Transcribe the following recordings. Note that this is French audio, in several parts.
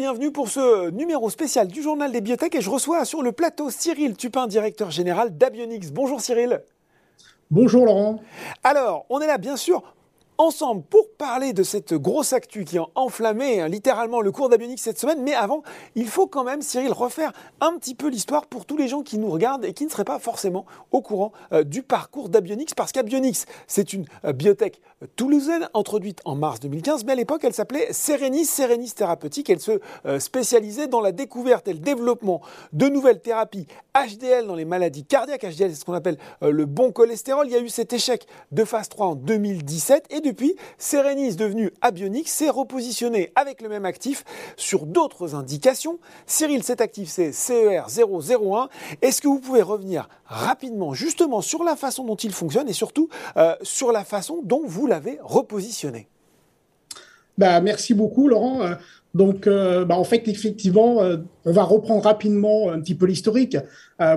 Bienvenue pour ce numéro spécial du Journal des Biotech et je reçois sur le plateau Cyril Tupin, directeur général d'Abionix. Bonjour Cyril. Bonjour Laurent. Alors, on est là bien sûr ensemble pour parler de cette grosse actu qui a enflammé hein, littéralement le cours d'Abionix cette semaine. Mais avant, il faut quand même, Cyril, refaire un petit peu l'histoire pour tous les gens qui nous regardent et qui ne seraient pas forcément au courant euh, du parcours d'Abionix. Parce qu'Abionix, c'est une euh, biotech toulousaine introduite en mars 2015, mais à l'époque, elle s'appelait Serenis, Serenis Thérapeutique. Elle se euh, spécialisait dans la découverte et le développement de nouvelles thérapies HDL dans les maladies cardiaques. HDL, c'est ce qu'on appelle le bon cholestérol. Il y a eu cet échec de phase 3 en 2017 et depuis, Serenis, devenu Abionix, s'est repositionné avec le même actif sur d'autres indications. Cyril, cet actif, c'est CER001. Est-ce que vous pouvez revenir rapidement justement sur la façon dont il fonctionne et surtout euh, sur la façon dont vous l'avez repositionné? Bah, Merci beaucoup, Laurent. Euh, donc, euh, bah, en fait, effectivement, on va reprendre rapidement un petit peu l'historique.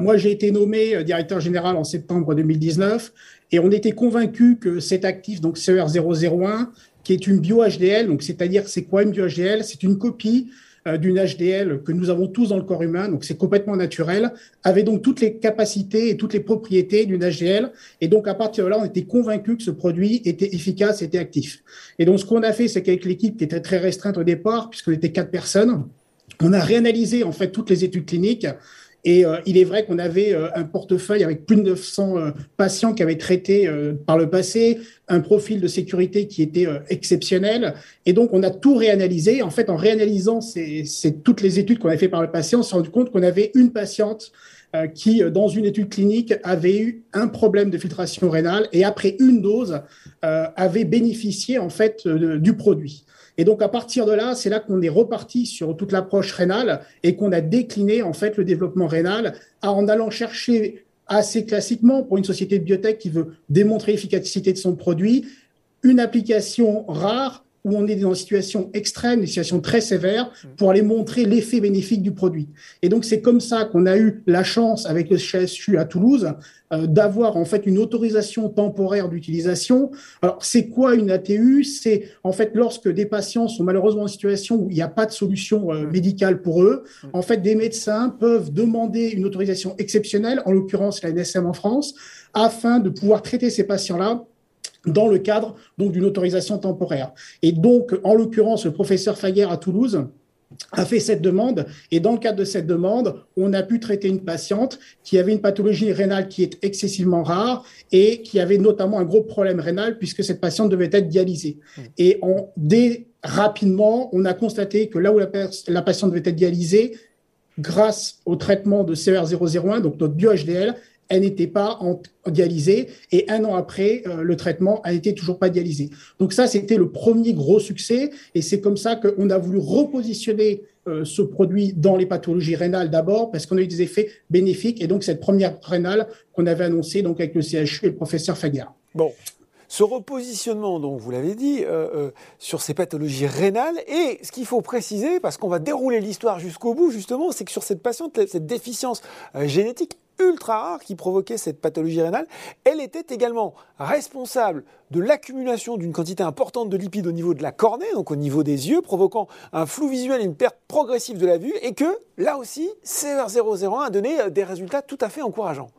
moi, j'ai été nommé directeur général en septembre 2019 et on était convaincu que cet actif, donc CER001, qui est une bio-HDL, donc c'est-à-dire c'est quoi une bio-HDL C'est une copie euh, d'une HDL que nous avons tous dans le corps humain, donc c'est complètement naturel, avait donc toutes les capacités et toutes les propriétés d'une HDL. Et donc à partir de là, on était convaincu que ce produit était efficace, était actif. Et donc ce qu'on a fait, c'est qu'avec l'équipe qui était très restreinte au départ, puisqu'on était quatre personnes, on a réanalysé en fait toutes les études cliniques et euh, il est vrai qu'on avait euh, un portefeuille avec plus de 900 euh, patients qui avaient traité par le passé, un profil de sécurité qui était exceptionnel. Et donc, on a tout réanalysé. En fait, en réanalysant ces, toutes les études qu'on avait fait par le passé, on s'est rendu compte qu'on avait une patiente qui, dans une étude clinique, avait eu un problème de filtration rénale et après une dose, avait bénéficié en fait du produit. Et donc, à partir de là, c'est là qu'on est reparti sur toute l'approche rénale et qu'on a décliné, en fait, le développement rénal en allant chercher assez classiquement pour une société de biotech qui veut démontrer l'efficacité de son produit, une application rare où on est dans une situation extrême, une situation très sévère, mmh. pour aller montrer l'effet bénéfique du produit. Et donc c'est comme ça qu'on a eu la chance avec le CHU à Toulouse euh, d'avoir en fait une autorisation temporaire d'utilisation. Alors c'est quoi une ATU C'est en fait lorsque des patients sont malheureusement en situation où il n'y a pas de solution euh, mmh. médicale pour eux, mmh. en fait des médecins peuvent demander une autorisation exceptionnelle, en l'occurrence la NSM en France, afin de pouvoir traiter ces patients-là dans le cadre donc d'une autorisation temporaire. Et donc, en l'occurrence, le professeur Faguer à Toulouse a fait cette demande et dans le cadre de cette demande, on a pu traiter une patiente qui avait une pathologie rénale qui est excessivement rare et qui avait notamment un gros problème rénal puisque cette patiente devait être dialysée. Mmh. Et on, dès rapidement, on a constaté que là où la, la patiente devait être dialysée, grâce au traitement de CR001, donc notre bio-HDL, elle n'était pas en, dialysée et un an après, euh, le traitement a été toujours pas dialysé. Donc ça, c'était le premier gros succès et c'est comme ça qu'on a voulu repositionner euh, ce produit dans les pathologies rénales d'abord parce qu'on a eu des effets bénéfiques et donc cette première rénale qu'on avait annoncée donc avec le CHU et le professeur Fagard. Bon, ce repositionnement, donc vous l'avez dit, euh, sur ces pathologies rénales. Et ce qu'il faut préciser, parce qu'on va dérouler l'histoire jusqu'au bout, justement, c'est que sur cette patiente, cette déficience génétique ultra rare qui provoquait cette pathologie rénale. Elle était également responsable de l'accumulation d'une quantité importante de lipides au niveau de la cornée, donc au niveau des yeux, provoquant un flou visuel et une perte progressive de la vue, et que là aussi, CR001 a donné euh, des résultats tout à fait encourageants.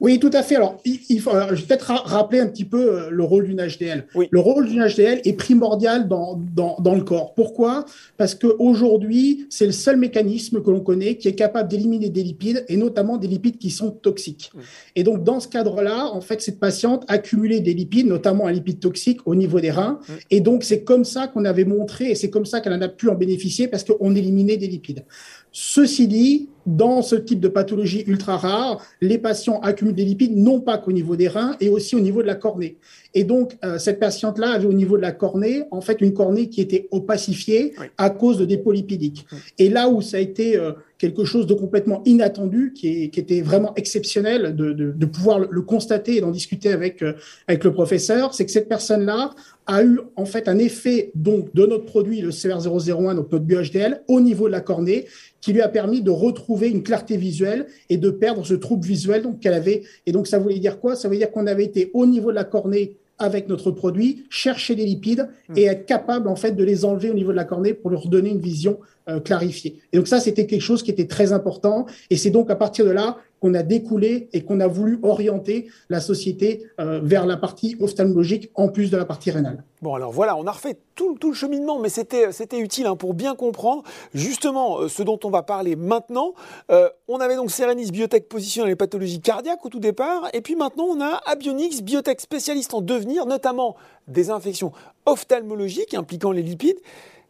Oui, tout à fait. Alors, il, faut, je vais peut-être rappeler un petit peu euh, le rôle d'une HDL. Le rôle d'une HDL est primordial dans, dans, dans le corps. Pourquoi? Parce qu'aujourd'hui, c'est le seul mécanisme que l'on connaît qui est capable d'éliminer des lipides, et notamment des lipides qui sont toxiques. Et donc, dans ce cadre-là, en fait, cette patiente accumulait des lipides, notamment un lipide toxique au niveau des reins. Et donc, c'est comme ça qu'on avait montré, et c'est comme ça qu'elle en a pu en bénéficier, parce qu'on éliminait des lipides. Ceci dit, dans ce type de pathologie ultra rare, les patients accumulent des lipides non pas qu'au niveau des reins et aussi au niveau de la cornée. Et donc, euh, cette patiente-là avait au niveau de la cornée, en fait, une cornée qui était opacifiée à cause de dépôts lipidiques. Et là où ça a été euh, quelque chose de complètement inattendu, qui, était vraiment exceptionnel de, pouvoir le, constater et d'en discuter avec, euh, avec le professeur, c'est que cette personne-là a eu en fait un effet donc de notre produit, le CR001, donc notre bio-HDL, au niveau de la cornée, qui lui a permis de retrouver une clarté visuelle et de perdre ce trouble visuel donc qu'elle avait. Et donc ça voulait dire quoi? Ça veut dire qu'on avait été au niveau de la cornée avec notre produit, chercher des lipides et être capable en fait de les enlever au niveau de la cornée pour leur donner une vision euh, clarifiée. Et donc ça, c'était quelque chose qui était très important. Et c'est donc à partir de là qu'on a découlé et qu'on a voulu orienter la société euh, vers la partie ophtalmologique en plus de la partie rénale. Bon, alors voilà, on a refait tout, le cheminement, mais c'était, c'était utile hein, pour bien comprendre justement euh, ce dont on va parler maintenant. Euh, on avait donc Serenis Biotech positionné dans les pathologies cardiaques au tout départ, et puis maintenant on a Abionix Biotech spécialiste en devenir, notamment des infections ophtalmologiques impliquant les lipides.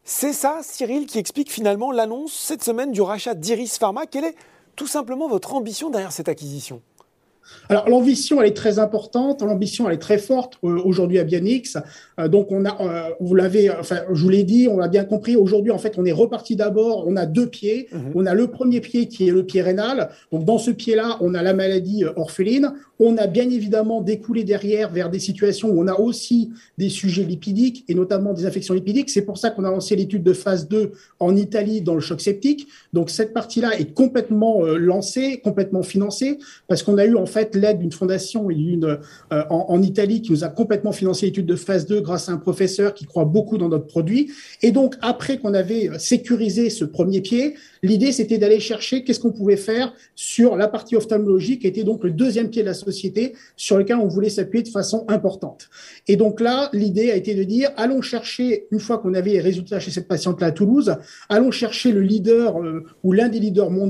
C'est ça, Cyril, qui explique finalement l'annonce cette semaine du rachat d'Iris Pharma. Quelle est tout simplement votre ambition derrière cette acquisition? Alors l'ambition, elle est très importante, l'ambition, elle est très forte euh, aujourd'hui à Bianix. Euh, donc on a, euh, vous l'avez, enfin je vous l'ai dit, on l'a bien compris. Aujourd'hui, en fait, on est reparti d'abord. On a deux pieds. Mhm. On a le premier pied qui est le pied rénal. Donc dans ce pied-là, on a la maladie orpheline. On a bien évidemment découlé derrière vers des situations où on a aussi des sujets lipidiques et notamment des infections lipidiques. C'est pour ça qu'on a lancé l'étude de phase 2 en Italie dans le choc septique. Donc cette partie-là est complètement lancée, complètement financée parce qu'on a eu en fait l'aide d'une fondation et une, euh, en, Italie qui nous a complètement financé l'étude de phase 2 grâce à un professeur qui croit beaucoup dans notre produit. Et donc, après qu'on avait sécurisé ce premier pied, l'idée, c'était d'aller chercher qu'est-ce qu'on pouvait faire sur la partie ophtalmologique, qui était donc le deuxième pied de la société sur lequel on voulait s'appuyer de façon importante. Et donc là, l'idée a été de dire, allons chercher, une fois qu'on avait les résultats chez cette patiente-là à Toulouse, allons chercher le leader euh, ou l'un des leaders mondiaux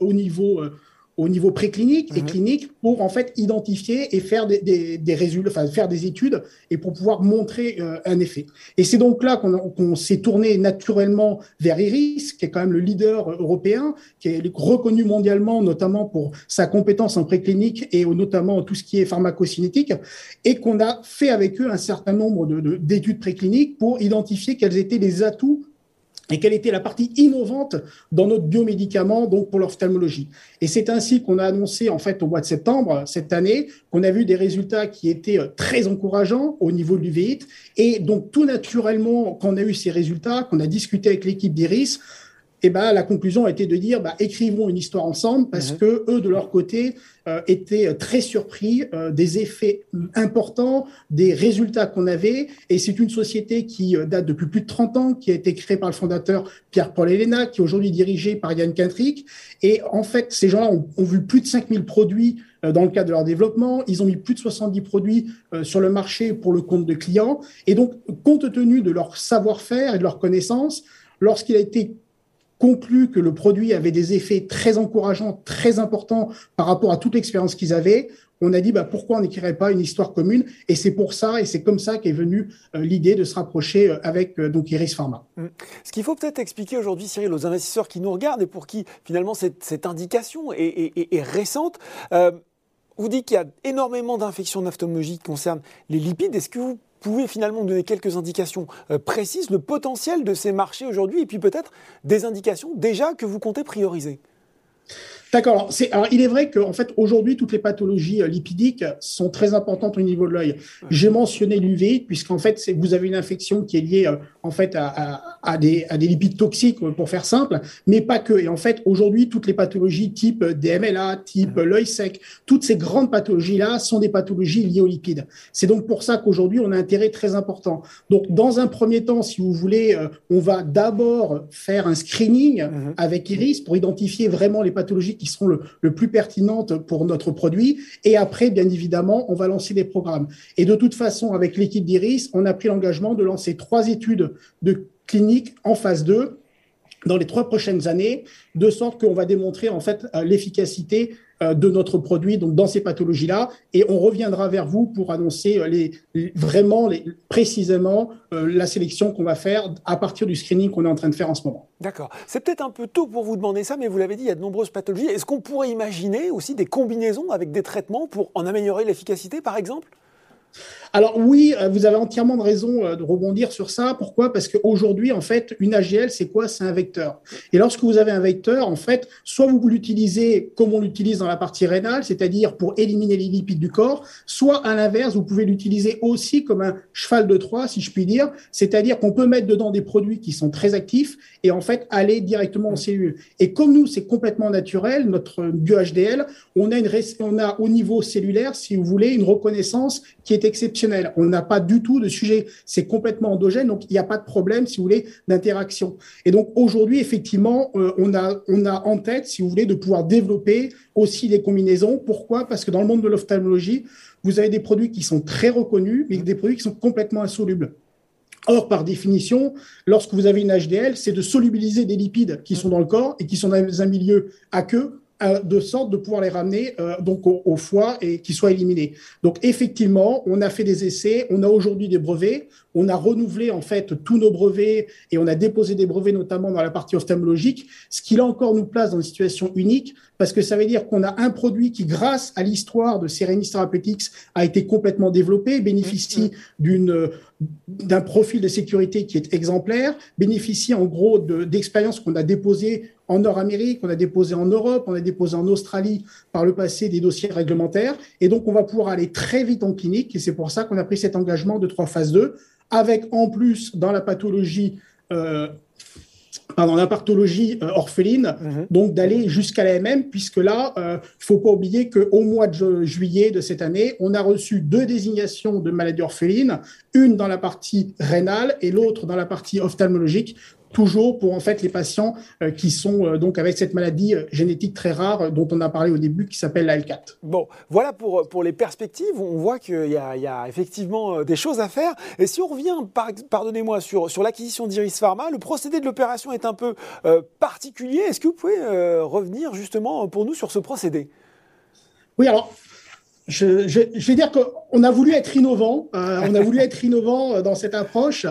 au niveau euh, au niveau préclinique et mhm. clinique pour en fait identifier et faire des, des, des, résultats, enfin faire des études et pour pouvoir montrer euh, un effet. Et c'est donc là qu'on s'est tourné naturellement vers Iris, qui est quand même le leader européen, qui est reconnu mondialement notamment pour sa compétence en préclinique et notamment tout ce qui est pharmacocinétique, et qu'on a fait avec eux un certain nombre d'études de, précliniques pour identifier quels étaient les atouts et quelle était la partie innovante dans notre biomédicament donc pour l'ophtalmologie. Et c'est ainsi qu'on a annoncé en fait au mois de septembre cette année qu'on a vu des résultats qui étaient euh, très encourageants au niveau du VIT et donc tout naturellement quand on a eu ces résultats, qu'on a discuté avec l'équipe d'Iris, eh ben, la conclusion a été de dire bah, écrivons une histoire ensemble parce mhm. que eux de leur côté euh, étaient très surpris euh, des effets importants, des résultats qu'on avait. Et c'est une société qui euh, date depuis plus de 30 ans, qui a été créée par le fondateur Pierre-Paul Elena, qui est aujourd'hui dirigé par Yann Quintric. Et en fait, ces gens-là ont, ont, vu plus de 5000 produits dans le cadre de leur développement. Ils ont mis plus de 70 produits sur le marché pour le compte de clients. Et donc, compte tenu de leur savoir-faire et de leur connaissance, lorsqu'il a été conclu que le produit avait des effets très encourageants, très importants par rapport à toute l'expérience qu'ils avaient, on a dit bah, pourquoi on n'écrirait pas une histoire commune? Et c'est pour ça, et c'est comme ça qu'est venue euh, l'idée de se rapprocher euh, avec euh, donc Iris Pharma. Mmh. Ce qu'il faut peut-être expliquer aujourd'hui, Cyril, aux investisseurs qui nous regardent et pour qui finalement cette, indication est, est, récente, vous dites qu'il y a énormément d'infections ophtalmologiques qui concernent les lipides. Est-ce que vous pouvez finalement nous donner quelques indications euh, précises, le potentiel de ces marchés aujourd'hui, et puis peut-être des indications déjà que vous comptez prioriser D'accord. Alors, il est vrai qu'en fait, aujourd'hui, toutes les pathologies euh, lipidiques sont très importantes au niveau de l'œil. J'ai mentionné l'UV, puisqu'en fait, vous avez une infection qui est liée euh, en fait à, à, des, à, des, lipides toxiques, pour faire simple, mais pas que. Et en fait, aujourd'hui, toutes les pathologies type DMLA, type l'œil sec, toutes ces grandes pathologies-là sont des pathologies liées aux lipides. C'est donc pour ça qu'aujourd'hui, on a un intérêt très important. Donc, dans un premier temps, si vous voulez, euh, on va d'abord faire un screening mhm. avec Iris pour identifier vraiment les pathologies qui seront le, plus pertinentes pour notre produit. Et après, bien évidemment, on va lancer des programmes. Et de toute façon, avec l'équipe d'Iris, on a pris l'engagement de lancer trois études de clinique en phase 2 dans les trois prochaines années, de sorte qu'on va démontrer en fait euh, l'efficacité euh, de notre produit donc dans ces pathologies-là, et on reviendra vers vous pour annoncer euh, les, vraiment les, précisément la sélection qu'on va faire à partir du screening qu'on est en train de faire en ce moment. D'accord. C'est peut-être un peu tôt pour vous demander ça, mais vous l'avez dit, il y a de nombreuses pathologies. Est-ce qu'on pourrait imaginer aussi des combinaisons avec des traitements pour en améliorer l'efficacité, par exemple? Alors oui, euh, vous avez entièrement raison euh, de rebondir sur ça. Pourquoi? Parce qu'aujourd'hui, en fait, une AGL, c'est quoi? C'est un vecteur. Et lorsque vous avez un vecteur, en fait, soit vous l'utilisez comme on l'utilise dans la partie rénale, c'est-à-dire pour éliminer les lipides du corps, soit à l'inverse, vous pouvez l'utiliser aussi comme un cheval de Troie, si je puis dire, c'est-à-dire qu'on peut mettre dedans des produits qui sont très actifs et en fait aller directement en cellules. Et comme nous, c'est complètement naturel, notre bio-HDL, on a, on a au niveau cellulaire, si vous voulez, une reconnaissance qui est exceptionnelle On n'a pas du tout de sujet. C'est complètement endogène, donc il n'y a pas de problème, si vous voulez, d'interaction. Et donc aujourd'hui, effectivement, euh, on, a, on a en tête, si vous voulez, de pouvoir développer aussi des combinaisons. Pourquoi? Parce que dans le monde de l'ophtalmologie, vous avez des produits qui sont très reconnus, mais des produits qui sont complètement insolubles. Or, par définition, lorsque vous avez une HDL, c'est de solubiliser des lipides qui sont dans le corps et qui sont dans un milieu aqueux de sorte de pouvoir les ramener euh, donc au, foie et qu'ils soient éliminés. Donc effectivement, on a fait des essais, on a aujourd'hui des brevets, on a renouvelé en fait tous nos brevets et on a déposé des brevets notamment dans la partie ophtalmologique, ce qui là encore nous place dans une situation unique parce que ça veut dire qu'on a un produit qui, grâce à l'histoire de Serenis Therapeutics, a été complètement développé, bénéficie d'une d'un profil de sécurité qui est exemplaire, bénéficie en gros d'expériences qu'on a déposées en Nord-Amérique, on a déposé en Europe, on a déposé en Australie par le passé des dossiers réglementaires. Et donc, on va pouvoir aller très vite en clinique. Et c'est pour ça qu'on a pris cet engagement de trois phases 2, avec en plus dans la pathologie euh, dans la pathologie euh, orpheline, mhm. donc d'aller jusqu'à l'AMM, puisque là, il euh, ne faut pas oublier qu'au mois de juillet de cette année, on a reçu deux désignations de maladies orphelines, une dans la partie rénale et l'autre dans la partie ophtalmologique, toujours pour en fait les patients euh, qui sont euh, donc avec cette maladie euh, génétique très rare dont on a parlé au début qui s'appelle la L4. Bon, voilà pour, pour les perspectives. On voit qu'il y, a, il y a effectivement des choses à faire. Et si on revient, pardonnez-moi, sur, sur l'acquisition d'Iris Pharma, le procédé de l'opération est un peu particulier. Est-ce que vous pouvez revenir justement pour nous sur ce procédé? Oui, alors je, je, je, vais dire qu'on a voulu être innovant. on a voulu être innovant dans cette approche.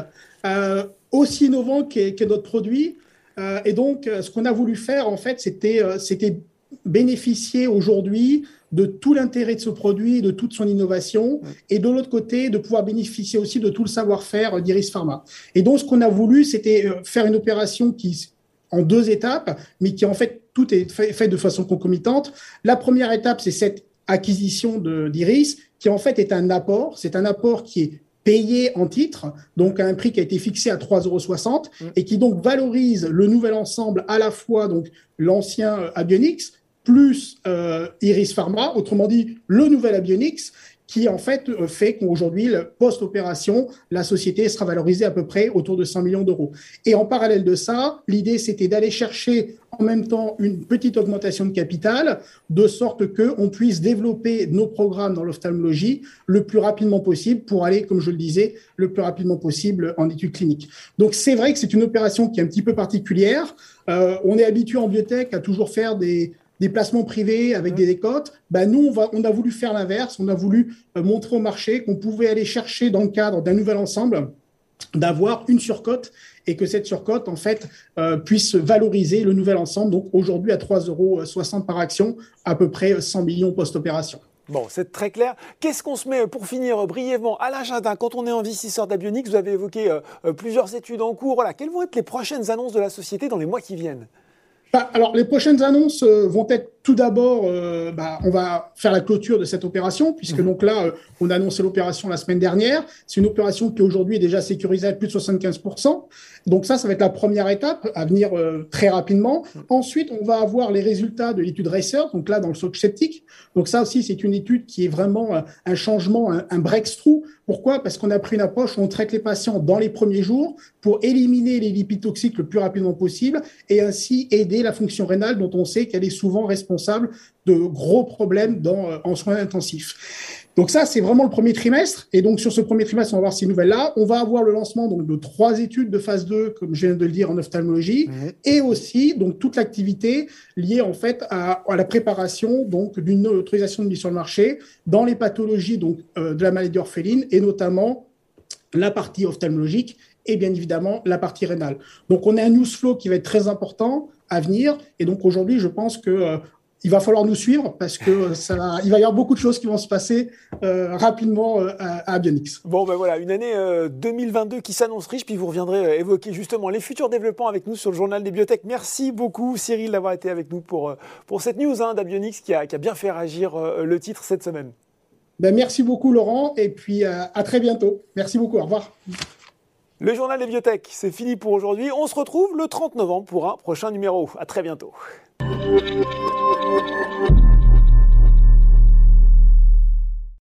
Euh, aussi innovant qu'est notre produit. Euh, et donc, euh, ce qu'on a voulu faire, en fait, c'était euh, c'était bénéficier aujourd'hui de tout l'intérêt de ce produit, de toute son innovation, et de l'autre côté, de pouvoir bénéficier aussi de tout le savoir-faire d'Iris Pharma. Et donc, ce qu'on a voulu, c'était faire une opération qui, en deux étapes, mais qui en fait, tout est fait, fait de façon concomitante. La première étape, c'est cette acquisition d'Iris, qui en fait est un apport. C'est un apport qui est payé en titre, donc à un prix qui a été fixé à 3,60 euros et qui donc valorise le nouvel ensemble à la fois donc l'ancien euh, Abionix plus euh, Iris Pharma, autrement dit le nouvel Abionix, qui en fait euh, fait qu'aujourd'hui, post-opération, la société sera valorisée à peu près autour de 100 millions d'euros. Et en parallèle de ça, l'idée, c'était d'aller chercher en même temps une petite augmentation de capital, de sorte qu'on puisse développer nos programmes dans l'ophtalmologie le plus rapidement possible pour aller, comme je le disais, le plus rapidement possible en études cliniques. Donc c'est vrai que c'est une opération qui est un petit peu particulière. Euh, on est habitué en biotech à toujours faire des, des placements privés avec des décotes. Ben nous, on, va, on a voulu faire l'inverse. On a voulu euh, montrer au marché qu'on pouvait aller chercher dans le cadre d'un nouvel ensemble d'avoir une surcote et que cette surcote, en fait, euh, puisse valoriser le nouvel ensemble. Donc aujourd'hui, à 3,60 euros par action, à peu près 100 millions post-opération. Bon, c'est très clair. Qu'est-ce qu'on se met pour finir brièvement à l'agenda? Quand on est investisseur d'Abionics Vous avez évoqué euh, plusieurs études en cours. Voilà, quelles vont être les prochaines annonces de la société dans les mois qui viennent? Alors, les prochaines annonces euh, vont être tout d'abord, euh, bah, on va faire la clôture de cette opération, puisque mhm. donc là, euh, on a annoncé l'opération la semaine dernière. C'est une opération qui aujourd'hui est déjà sécurisée à plus de 75%. Donc ça, ça va être la première étape à venir très rapidement. Mhm. Ensuite, on va avoir les résultats de l'étude Racer, donc là, dans le soc sceptique. Donc ça aussi, c'est une étude qui est vraiment un changement, un, un breakthrough. Pourquoi? Parce qu'on a pris une approche où on traite les patients dans les premiers jours pour éliminer les lipides toxiques le plus rapidement possible et ainsi aider la fonction rénale dont on sait qu'elle est souvent responsable de gros problèmes dans, euh, en soins intensifs. Donc ça, c'est vraiment le premier trimestre. Et donc sur ce premier trimestre, on va voir ces nouvelles-là. On va avoir le lancement donc de trois études de phase 2, comme je viens de le dire, en ophtalmologie, mmh. et aussi donc toute l'activité liée en fait à, à la préparation donc d'une autorisation de mise sur le marché dans les pathologies donc euh, de la maladie orpheline et notamment la partie ophtalmologique et bien évidemment la partie rénale. Donc on a un news flow qui va être très important à venir. Et donc aujourd'hui, je pense que euh, il va falloir nous suivre parce que ça, il va y avoir beaucoup de choses qui vont se passer euh, rapidement euh, à, à, Bionix. Bon, ben voilà, une année 2022 qui s'annonce riche, puis vous reviendrez évoquer justement les futurs développements avec nous sur le journal des biotech. Merci beaucoup Cyril d'avoir été avec nous pour, pour cette news hein, d'Abionix qui a, qui a bien fait réagir le titre cette semaine. Ben, merci beaucoup Laurent et puis à très bientôt. Merci beaucoup, au revoir. Le journal des biotech, c'est fini pour aujourd'hui. On se retrouve le 30 novembre pour un prochain numéro. À très bientôt. thank you.